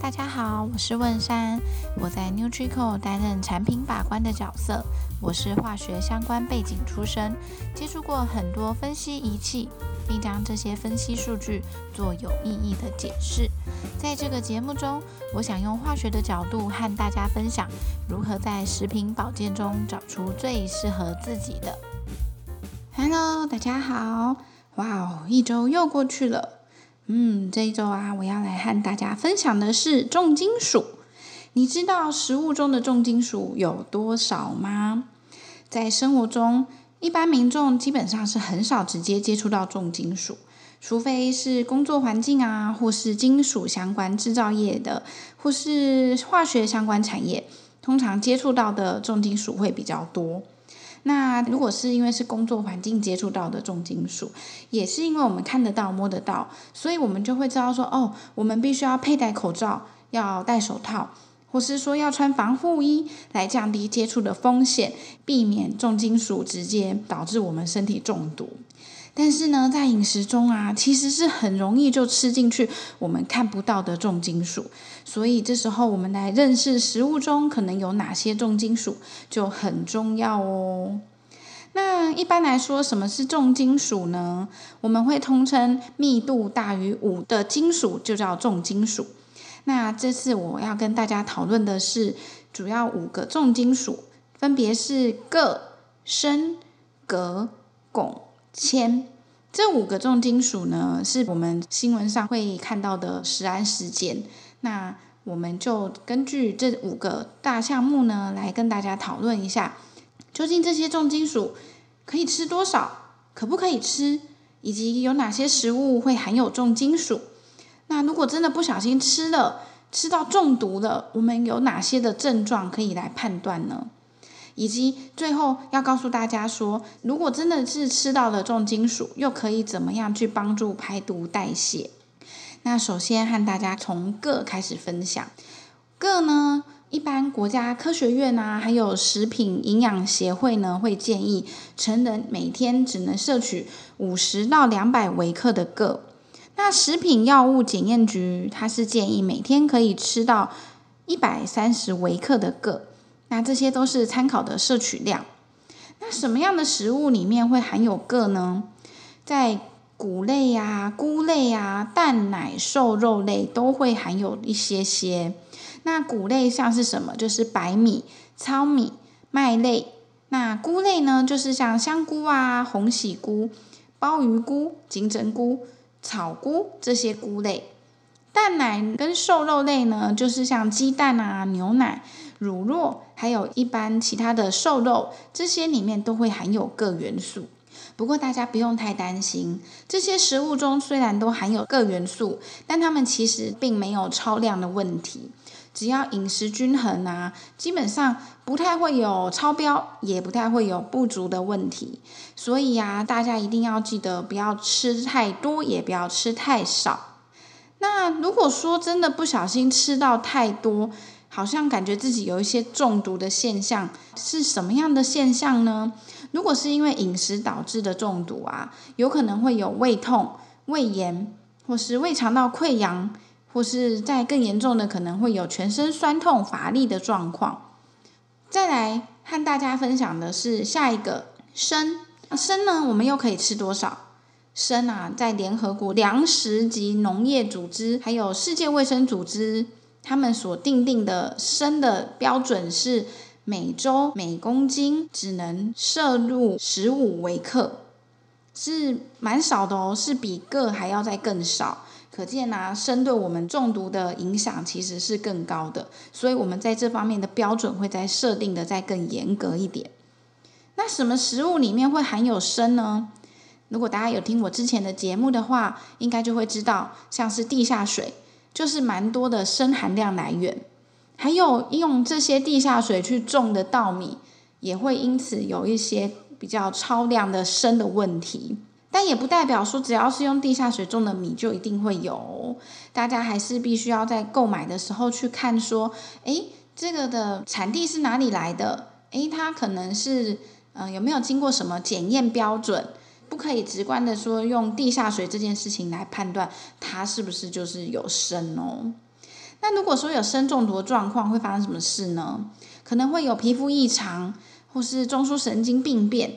大家好，我是问山，我在 NutriCo 担任产品把关的角色。我是化学相关背景出身，接触过很多分析仪器，并将这些分析数据做有意义的解释。在这个节目中，我想用化学的角度和大家分享，如何在食品保健中找出最适合自己的。Hello，大家好，哇哦，一周又过去了。嗯，这一周啊，我要来和大家分享的是重金属。你知道食物中的重金属有多少吗？在生活中，一般民众基本上是很少直接接触到重金属，除非是工作环境啊，或是金属相关制造业的，或是化学相关产业，通常接触到的重金属会比较多。那如果是因为是工作环境接触到的重金属，也是因为我们看得到、摸得到，所以我们就会知道说，哦，我们必须要佩戴口罩，要戴手套，或是说要穿防护衣，来降低接触的风险，避免重金属直接导致我们身体中毒。但是呢，在饮食中啊，其实是很容易就吃进去我们看不到的重金属，所以这时候我们来认识食物中可能有哪些重金属就很重要哦。那一般来说，什么是重金属呢？我们会通称密度大于五的金属就叫重金属。那这次我要跟大家讨论的是主要五个重金属，分别是铬、砷、鎘、汞。铅这五个重金属呢，是我们新闻上会看到的食安事件。那我们就根据这五个大项目呢，来跟大家讨论一下，究竟这些重金属可以吃多少，可不可以吃，以及有哪些食物会含有重金属。那如果真的不小心吃了，吃到中毒了，我们有哪些的症状可以来判断呢？以及最后要告诉大家说，如果真的是吃到了重金属，又可以怎么样去帮助排毒代谢？那首先和大家从铬开始分享。铬呢，一般国家科学院啊，还有食品营养协会呢，会建议成人每天只能摄取五十到两百微克的铬。那食品药物检验局它是建议每天可以吃到一百三十微克的铬。那这些都是参考的摄取量。那什么样的食物里面会含有铬呢？在谷类呀、啊、菇类呀、啊、蛋奶、瘦肉类都会含有一些些。那谷类像是什么？就是白米、糙米、麦类。那菇类呢？就是像香菇啊、红喜菇、鲍鱼菇、金针菇、草菇这些菇类。蛋奶跟瘦肉类呢，就是像鸡蛋啊、牛奶。乳酪，还有一般其他的瘦肉，这些里面都会含有铬元素。不过大家不用太担心，这些食物中虽然都含有铬元素，但它们其实并没有超量的问题。只要饮食均衡啊，基本上不太会有超标，也不太会有不足的问题。所以啊，大家一定要记得不要吃太多，也不要吃太少。那如果说真的不小心吃到太多，好像感觉自己有一些中毒的现象，是什么样的现象呢？如果是因为饮食导致的中毒啊，有可能会有胃痛、胃炎，或是胃肠道溃疡，或是在更严重的，可能会有全身酸痛、乏力的状况。再来和大家分享的是下一个砷，砷呢，我们又可以吃多少？砷啊，在联合国粮食及农业组织，还有世界卫生组织。他们所定定的砷的标准是每周每公斤只能摄入十五微克，是蛮少的哦，是比铬还要再更少。可见啊，砷对我们中毒的影响其实是更高的，所以我们在这方面的标准会再设定的再更严格一点。那什么食物里面会含有砷呢？如果大家有听我之前的节目的话，应该就会知道，像是地下水。就是蛮多的砷含量来源，还有用这些地下水去种的稻米，也会因此有一些比较超量的砷的问题。但也不代表说只要是用地下水种的米就一定会有，大家还是必须要在购买的时候去看说，诶，这个的产地是哪里来的？诶，它可能是嗯、有没有经过什么检验标准？不可以直观的说用地下水这件事情来判断它是不是就是有砷哦。那如果说有砷中毒的状况，会发生什么事呢？可能会有皮肤异常，或是中枢神经病变，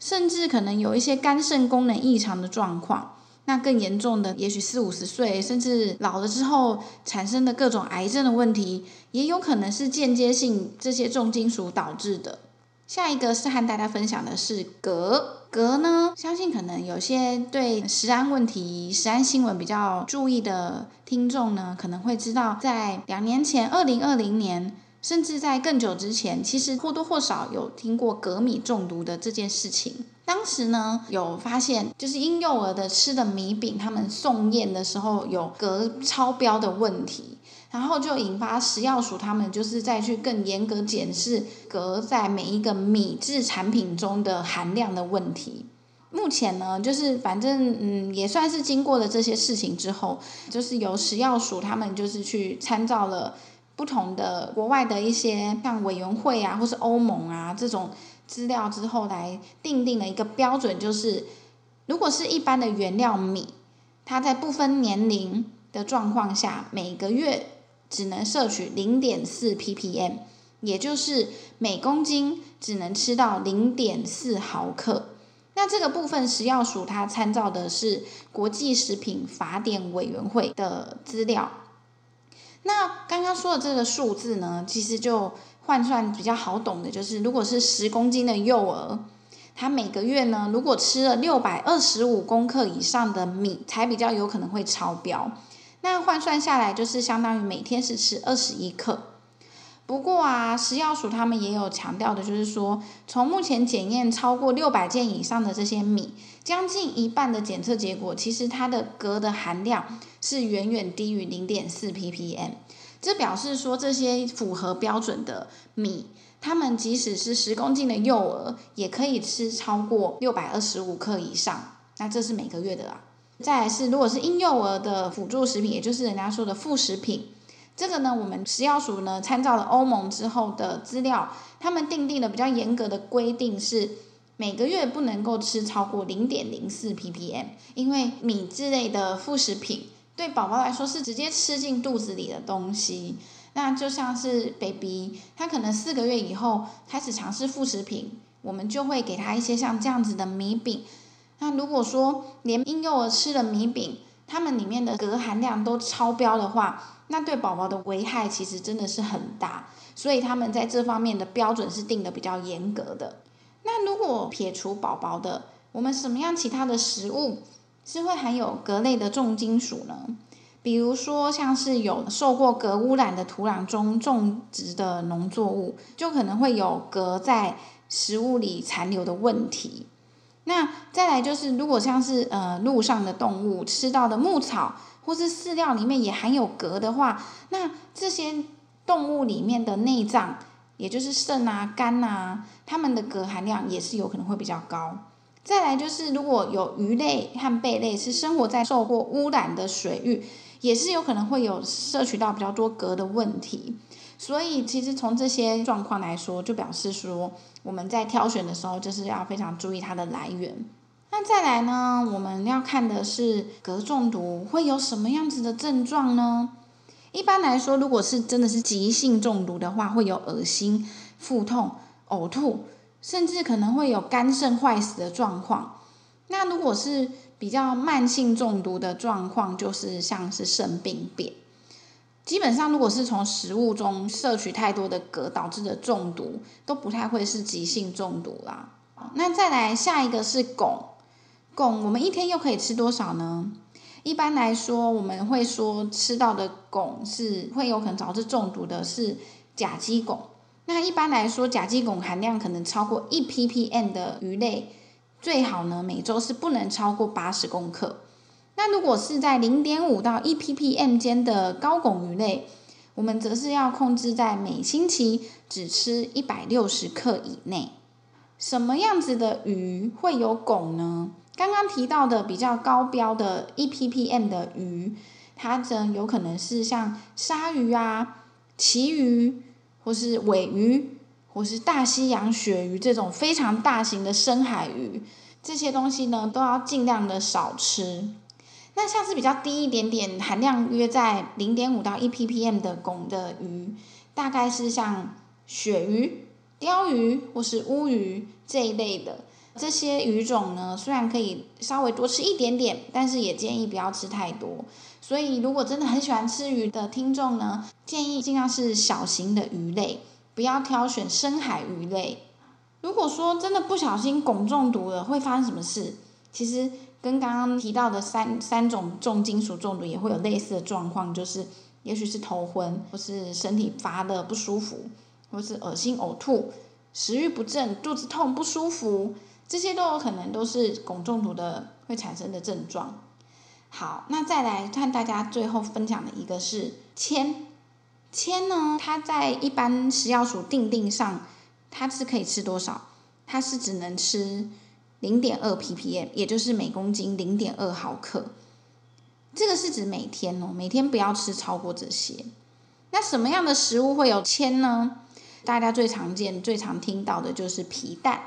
甚至可能有一些肝肾功能异常的状况。那更严重的，也许四五十岁，甚至老了之后产生的各种癌症的问题，也有可能是间接性这些重金属导致的。下一个是和大家分享的是格格呢，相信可能有些对食安问题、食安新闻比较注意的听众呢，可能会知道，在两年前，二零二零年。甚至在更久之前，其实或多或少有听过镉米中毒的这件事情。当时呢，有发现就是婴幼儿的吃的米饼，他们送验的时候有镉超标的问题，然后就引发食药署他们就是再去更严格检视鎘在每一个米制产品中的含量的问题。目前呢，就是反正嗯，也算是经过了这些事情之后，就是由食药署他们就是去参照了。不同的国外的一些像委员会啊，或是欧盟啊这种资料之后来定定了一个标准，就是如果是一般的原料米，它在不分年龄的状况下，每个月只能摄取零点四 ppm，也就是每公斤只能吃到零点四毫克。那这个部分食药署它参照的是国际食品法典委员会的资料。那刚刚说的这个数字呢，其实就换算比较好懂的，就是如果是十公斤的幼儿，他每个月呢，如果吃了六百二十五公克以上的米，才比较有可能会超标。那换算下来，就是相当于每天是吃二十一克。不过啊，食药署他们也有强调的，就是说，从目前检验超过六百件以上的这些米，将近一半的检测结果，其实它的镉的含量是远远低于零点四 ppm。这表示说，这些符合标准的米，他们即使是十公斤的幼儿，也可以吃超过六百二十五克以上。那这是每个月的啦。再来是，如果是婴幼儿的辅助食品，也就是人家说的副食品。这个呢，我们食药署呢参照了欧盟之后的资料，他们订定的比较严格的规定是每个月不能够吃超过零点零四 ppm，因为米之类的副食品对宝宝来说是直接吃进肚子里的东西，那就像是 baby，他可能四个月以后开始尝试副食品，我们就会给他一些像这样子的米饼。那如果说连婴幼儿吃了米饼，他们里面的镉含量都超标的话，那对宝宝的危害其实真的是很大，所以他们在这方面的标准是定的比较严格的。那如果撇除宝宝的，我们什么样其他的食物是会含有鎘类的重金属呢？比如说像是有受过镉污染的土壤中种植的农作物，就可能会有镉在食物里残留的问题。那再来就是，如果像是呃路上的动物吃到的牧草，或是饲料里面也含有镉的话，那这些动物里面的内脏，也就是肾啊、肝啊，它们的镉含量也是有可能会比较高。再来就是，如果有鱼类和贝类是生活在受过污染的水域，也是有可能会有摄取到比较多镉的问题。所以，其实从这些状况来说，就表示说，我们在挑选的时候，就是要非常注意它的来源。那再来呢，我们要看的是镉中毒会有什么样子的症状呢？一般来说，如果是真的是急性中毒的话，会有恶心、腹痛、呕吐，甚至可能会有肝肾坏死的状况。那如果是比较慢性中毒的状况，就是像是肾病变。基本上，如果是从食物中摄取太多的鎘导致的中毒，都不太会是急性中毒啦。那再来下一个是汞，汞我们一天又可以吃多少呢？一般来说，我们会说吃到的汞是会有可能导致中毒的，是甲基汞。那一般来说，甲基汞含量可能超过一 ppm 的鱼类，最好呢每周是不能超过八十公克。那如果是在零点五到一 ppm 间的高汞鱼类，我们则是要控制在每星期只吃一百六十克以内。什么样子的鱼会有汞呢？刚刚提到的比较高标的一 ppm 的鱼，它则有可能是像鲨鱼啊、旗鱼，或是尾鱼，或是大西洋鳕鱼这种非常大型的深海鱼，这些东西呢都要尽量的少吃。那像是比较低一点点，含量约在零点五到一 ppm 的汞的鱼，大概是像鳕鱼、鯛鱼或是乌鱼这一类的。这些鱼种呢，虽然可以稍微多吃一点点，但是也建议不要吃太多。所以，如果真的很喜欢吃鱼的听众呢，建议尽量是小型的鱼类，不要挑选深海鱼类。如果说真的不小心汞中毒了，会发生什么事？其实跟刚刚提到的三三种重金属中毒也会有类似的状况，就是也许是头昏，或是身体发热不舒服，或是恶心呕吐、食欲不振、肚子痛不舒服，这些都有可能都是汞中毒的会产生的症状。好，那再来看大家最后分享的一个是铅，铅呢，它在一般食药署定定上。它是可以吃多少？它是只能吃零点二 ppm，也就是每公斤零点二毫克。这个是指每天哦，每天不要吃超过这些。那什么样的食物会有铅呢？大家最常见、最常听到的就是皮蛋。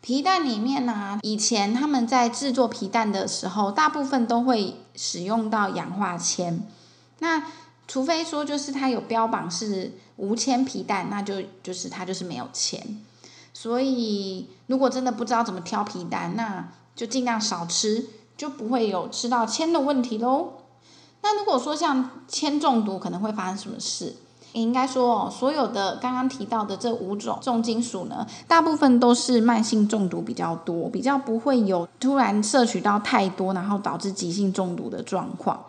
皮蛋里面呢、以前他们在制作皮蛋的时候，大部分都会使用到氧化铅。那除非说就是它有标榜是无铅皮蛋，那就就是它就是没有铅。所以如果真的不知道怎么挑皮蛋，那就尽量少吃，就不会有吃到铅的问题喽。那如果说像铅中毒可能会发生什么事？应该说哦，所有的刚刚提到的这五种重金属呢，大部分都是慢性中毒比较多，比较不会有突然摄取到太多，然后导致急性中毒的状况。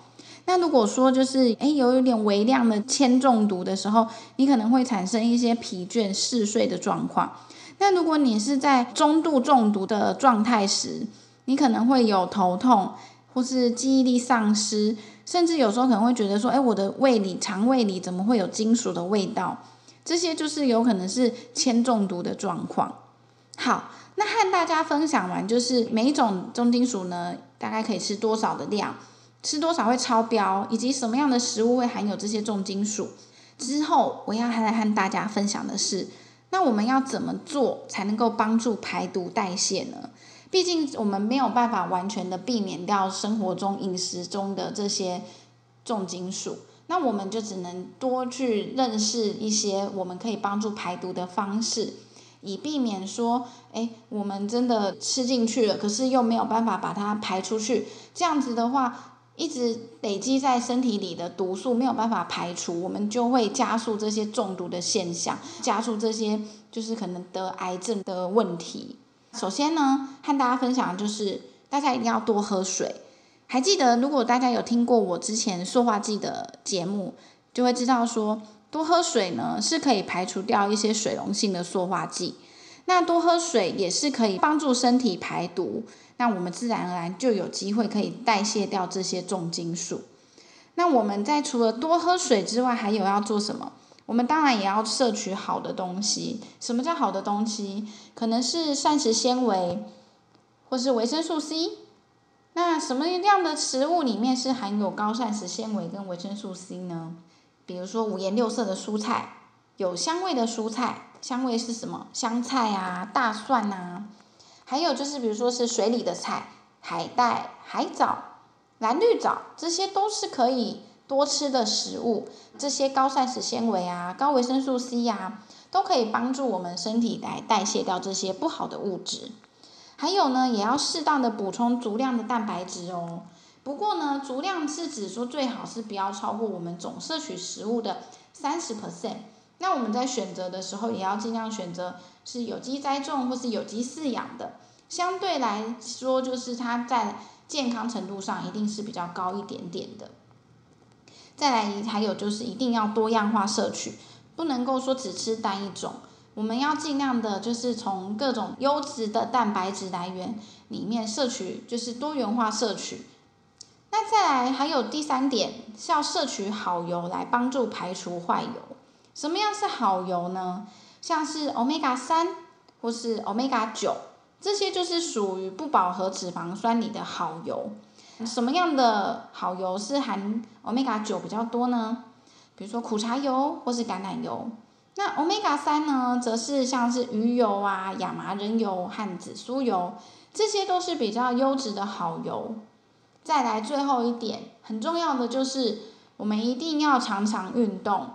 那如果说就是诶有一点微量的铅中毒的时候，你可能会产生一些疲倦、嗜睡的状况。那如果你是在中度中毒的状态时，你可能会有头痛，或是记忆力丧失，甚至有时候可能会觉得说，诶我的胃里、肠胃里怎么会有金属的味道？这些就是有可能是铅中毒的状况。好，那和大家分享完，就是每一种重金属呢，大概可以吃多少的量？吃多少会超标，以及什么样的食物会含有这些重金属？之后我要来和大家分享的是，那我们要怎么做才能够帮助排毒代谢呢？毕竟我们没有办法完全的避免掉生活中饮食中的这些重金属，那我们就只能多去认识一些我们可以帮助排毒的方式，以避免说，哎，我们真的吃进去了，可是又没有办法把它排出去，这样子的话。一直累积在身体里的毒素没有办法排除，我们就会加速这些中毒的现象，加速这些就是可能得癌症的问题。首先呢，和大家分享的就是大家一定要多喝水。还记得，如果大家有听过我之前塑化剂的节目，就会知道说，多喝水呢是可以排除掉一些水溶性的塑化剂。那多喝水也是可以帮助身体排毒。那我们自然而然就有机会可以代谢掉这些重金属。那我们在除了多喝水之外，还有要做什么？我们当然也要摄取好的东西。什么叫好的东西？可能是膳食纤维，或是维生素 C。那什么样的食物里面是含有高膳食纤维跟维生素 C 呢？比如说五颜六色的蔬菜，有香味的蔬菜，香味是什么？香菜啊，大蒜啊。还有就是，比如说是水里的菜，海带、海藻、蓝绿藻，这些都是可以多吃的食物。这些高膳食纤维啊，高维生素 C 呀、啊，都可以帮助我们身体来代谢掉这些不好的物质。还有呢，也要适当的补充足量的蛋白质哦。不过呢，足量是指说最好是不要超过我们总摄取食物的三十 percent。那我们在选择的时候，也要尽量选择是有机栽种或是有机饲养的，相对来说，就是它在健康程度上一定是比较高一点点的。再来，还有就是一定要多样化摄取，不能够说只吃单一种，我们要尽量的就是从各种优质的蛋白质来源里面摄取，就是多元化摄取。那再来还有第三点，是要摄取好油来帮助排除坏油。什么样是好油呢？像是 Omega 三或是 Omega 九，这些就是属于不饱和脂肪酸里的好油。什么样的好油是含 Omega 九比较多呢？比如说苦茶油或是橄榄油。那 Omega 三呢，则是像是鱼油啊、亚麻仁油和紫苏油，这些都是比较优质的好油。再来最后一点，很重要的就是我们一定要常常运动。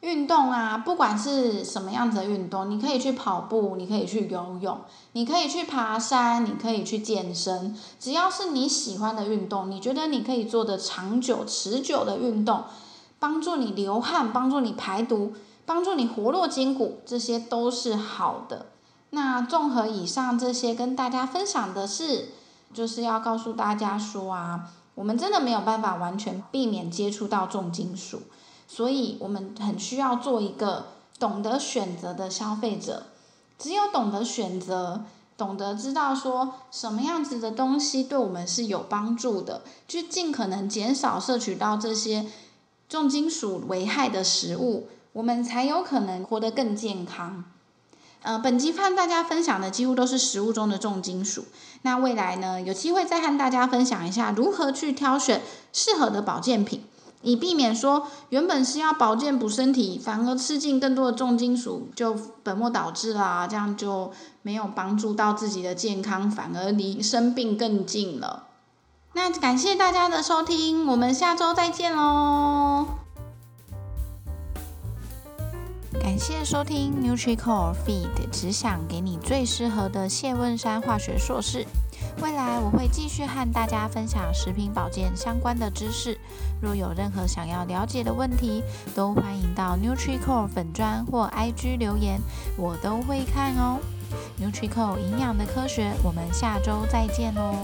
运动啊，不管是什么样子的运动，你可以去跑步，你可以去游泳，你可以去爬山，你可以去健身，只要是你喜欢的运动，你觉得你可以做的长久、持久的运动，帮助你流汗，帮助你排毒，帮助你活络筋骨，这些都是好的。那综合以上这些，跟大家分享的是，就是要告诉大家说啊，我们真的没有办法完全避免接触到重金属。所以，我们很需要做一个懂得选择的消费者。只有懂得选择，懂得知道说什么样子的东西对我们是有帮助的，去尽可能减少摄取到这些重金属危害的食物，我们才有可能活得更健康。呃，本集和大家分享的几乎都是食物中的重金属。那未来呢，有机会再和大家分享一下如何去挑选适合的保健品。以避免说原本是要保健补身体，反而吃进更多的重金属，就本末倒置啦，这样就没有帮助到自己的健康，反而离生病更近了。那感谢大家的收听，我们下周再见喽！感谢收听 NutriCore Feed，只想给你最适合的谢问山化学硕士。未来我会继续和大家分享食品保健相关的知识。若有任何想要了解的问题，都欢迎到 NutriCore 粉砖或 IG 留言，我都会看哦。NutriCore 营养的科学，我们下周再见哦。